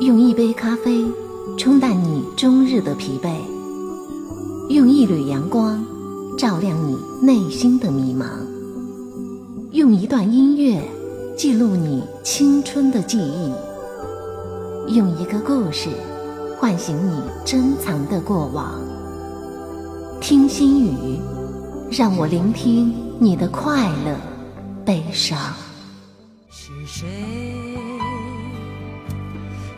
用一杯咖啡冲淡你终日的疲惫，用一缕阳光照亮你内心的迷茫，用一段音乐记录你青春的记忆，用一个故事唤醒你珍藏的过往。听心语，让我聆听你的快乐、悲伤。是谁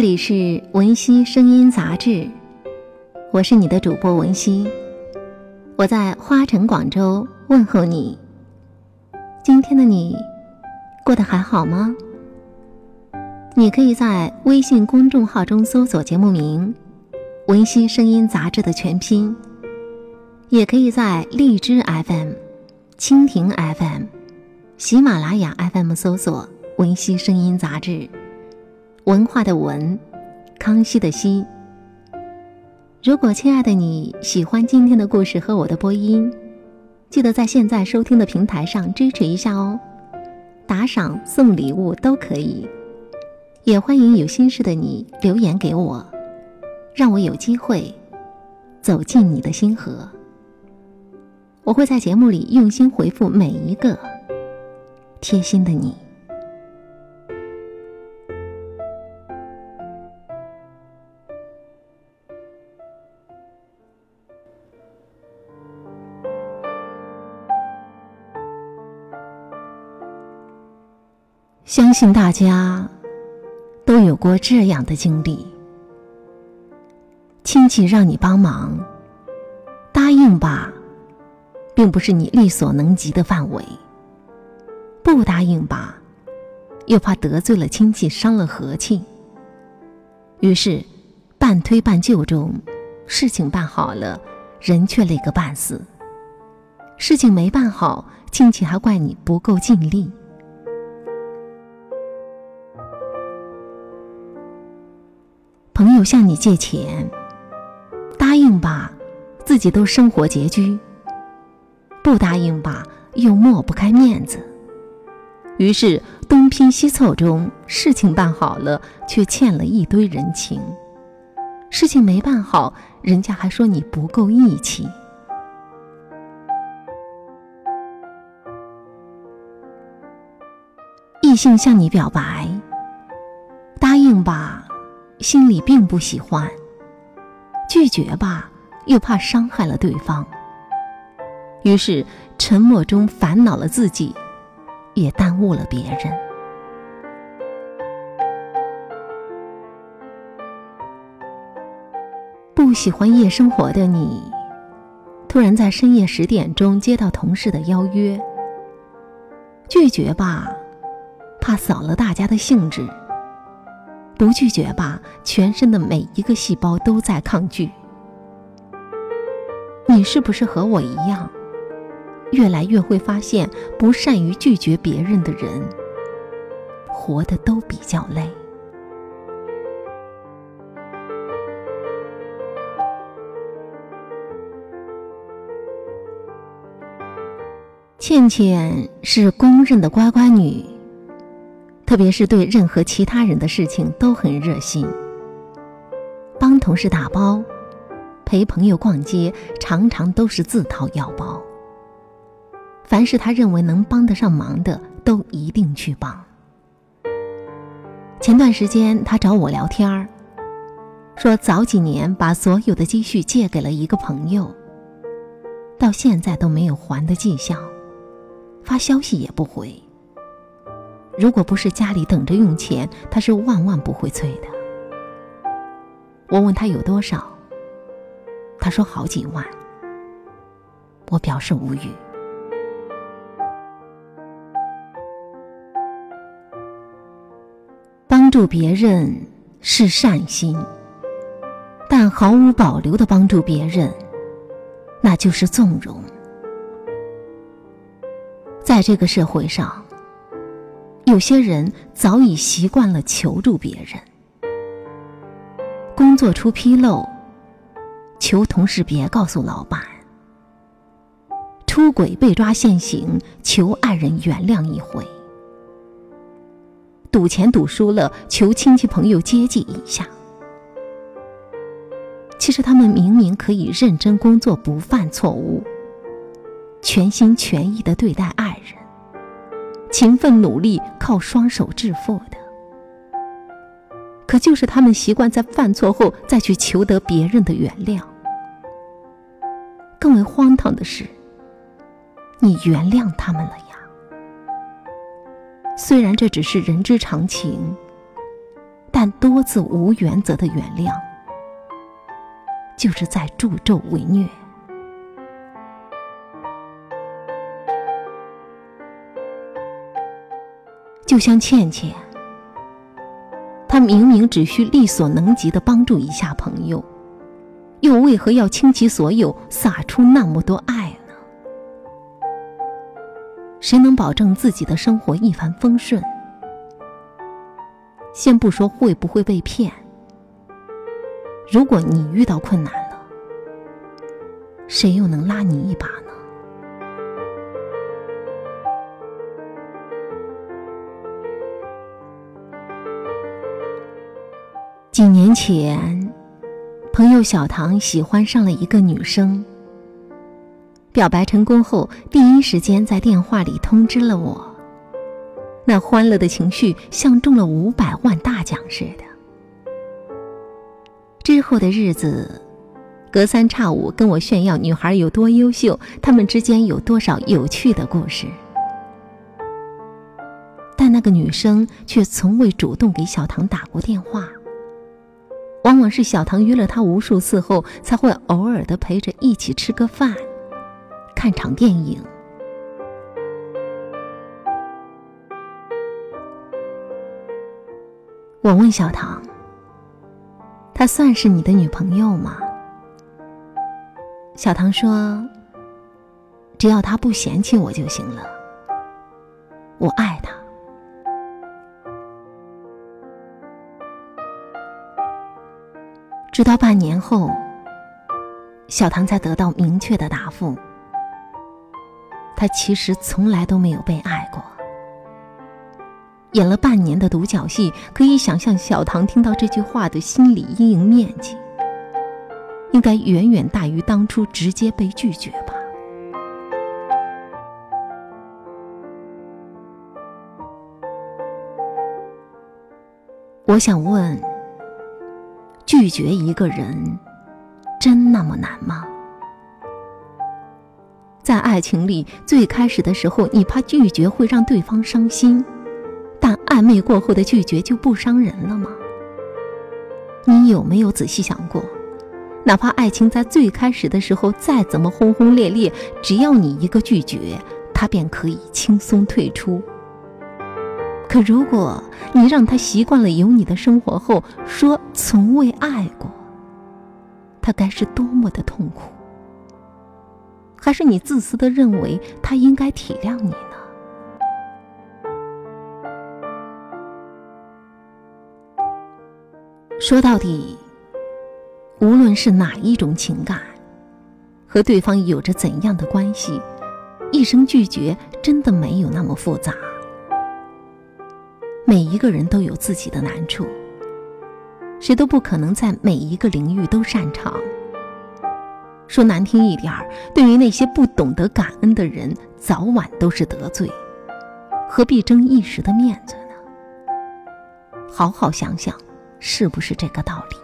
这里是文熙声音杂志，我是你的主播文熙，我在花城广州问候你。今天的你过得还好吗？你可以在微信公众号中搜索节目名“文熙声音杂志”的全拼，也可以在荔枝 FM、蜻蜓 FM、喜马拉雅 FM 搜索“文熙声音杂志”。文化的文，康熙的熙。如果亲爱的你喜欢今天的故事和我的播音，记得在现在收听的平台上支持一下哦，打赏、送礼物都可以。也欢迎有心事的你留言给我，让我有机会走进你的心河。我会在节目里用心回复每一个贴心的你。相信大家都有过这样的经历：亲戚让你帮忙，答应吧，并不是你力所能及的范围；不答应吧，又怕得罪了亲戚，伤了和气。于是，半推半就中，事情办好了，人却累个半死；事情没办好，亲戚还怪你不够尽力。朋友向你借钱，答应吧，自己都生活拮据；不答应吧，又抹不开面子。于是东拼西凑中，事情办好了，却欠了一堆人情；事情没办好，人家还说你不够义气。异性向你表白，答应吧。心里并不喜欢，拒绝吧，又怕伤害了对方。于是沉默中烦恼了自己，也耽误了别人。不喜欢夜生活的你，突然在深夜十点钟接到同事的邀约，拒绝吧，怕扫了大家的兴致。不拒绝吧，全身的每一个细胞都在抗拒。你是不是和我一样，越来越会发现，不善于拒绝别人的人，活得都比较累。倩倩是公认的乖乖女。特别是对任何其他人的事情都很热心，帮同事打包，陪朋友逛街，常常都是自掏腰包。凡是他认为能帮得上忙的，都一定去帮。前段时间他找我聊天儿，说早几年把所有的积蓄借给了一个朋友，到现在都没有还的迹象，发消息也不回。如果不是家里等着用钱，他是万万不会催的。我问他有多少，他说好几万，我表示无语。帮助别人是善心，但毫无保留的帮助别人，那就是纵容。在这个社会上，有些人早已习惯了求助别人。工作出纰漏，求同事别告诉老板；出轨被抓现行，求爱人原谅一回；赌钱赌输了，求亲戚朋友接济一下。其实他们明明可以认真工作，不犯错误。全心全意的对待爱，勤奋努力，靠双手致富的。可就是他们习惯在犯错后再去求得别人的原谅。更为荒唐的是，你原谅他们了呀？虽然这只是人之常情，但多次无原则的原谅，就是在助纣为虐。像倩倩，她明明只需力所能及的帮助一下朋友，又为何要倾其所有撒出那么多爱呢？谁能保证自己的生活一帆风顺？先不说会不会被骗，如果你遇到困难了，谁又能拉你一把呢？几年前，朋友小唐喜欢上了一个女生。表白成功后，第一时间在电话里通知了我。那欢乐的情绪像中了五百万大奖似的。之后的日子，隔三差五跟我炫耀女孩有多优秀，他们之间有多少有趣的故事。但那个女生却从未主动给小唐打过电话。往往是小唐约了他无数次后，才会偶尔的陪着一起吃个饭，看场电影。我问小唐：“她算是你的女朋友吗？”小唐说：“只要她不嫌弃我就行了，我爱她。”直到半年后，小唐才得到明确的答复：他其实从来都没有被爱过。演了半年的独角戏，可以想象小唐听到这句话的心理阴影面积，应该远远大于当初直接被拒绝吧。我想问。拒绝一个人，真那么难吗？在爱情里，最开始的时候，你怕拒绝会让对方伤心，但暧昧过后的拒绝就不伤人了吗？你有没有仔细想过，哪怕爱情在最开始的时候再怎么轰轰烈烈，只要你一个拒绝，他便可以轻松退出。可如果你让他习惯了有你的生活后，说从未爱过，他该是多么的痛苦？还是你自私的认为他应该体谅你呢？说到底，无论是哪一种情感，和对方有着怎样的关系，一声拒绝真的没有那么复杂。每一个人都有自己的难处，谁都不可能在每一个领域都擅长。说难听一点儿，对于那些不懂得感恩的人，早晚都是得罪，何必争一时的面子呢？好好想想，是不是这个道理？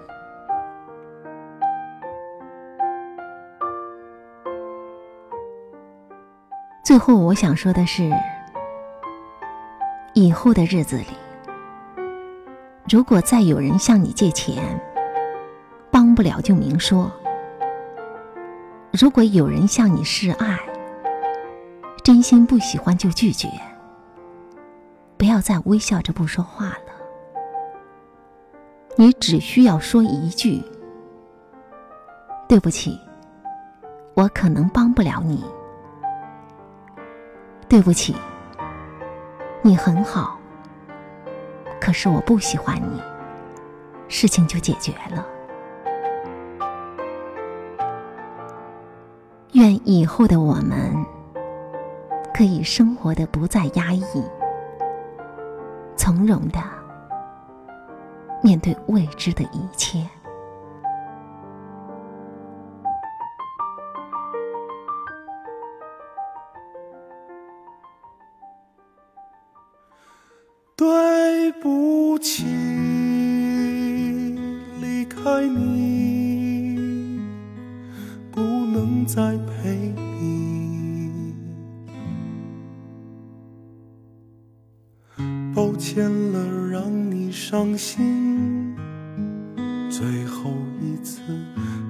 最后，我想说的是。以后的日子里，如果再有人向你借钱，帮不了就明说，如果有人向你示爱，真心不喜欢就拒绝，不要再微笑着不说话了。你只需要说一句：“对不起，我可能帮不了你。”对不起，你很好，可是我不喜欢你，事情就解决了。愿以后的我们可以生活的不再压抑，从容的面对未知的一切。不起，离开你，不能再陪你。抱歉了，让你伤心。最后一次，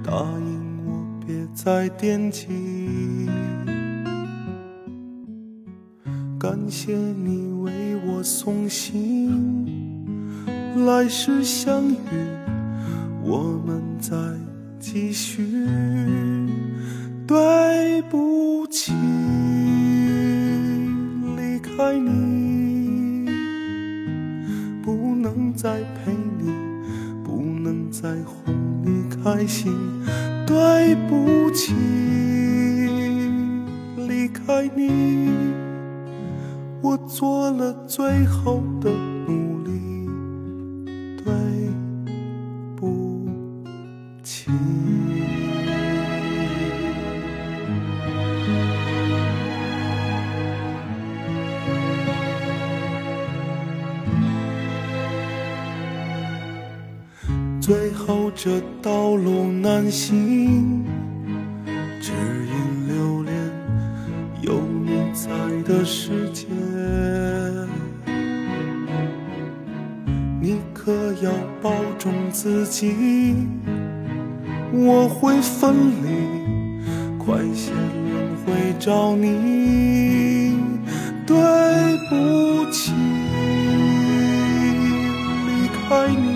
答应我，别再惦记。感谢你为我送行，来世相遇，我们再继续。对不起，离开你，不能再陪你，不能再哄你开心。对不起，离开你。我做了最后的努力，路难行，只因留恋有你在的世界。你可要保重自己，我会分离，快些轮回找你。对不起，离开你，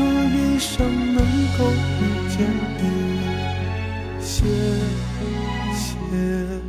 这一生能够遇见你，谢谢。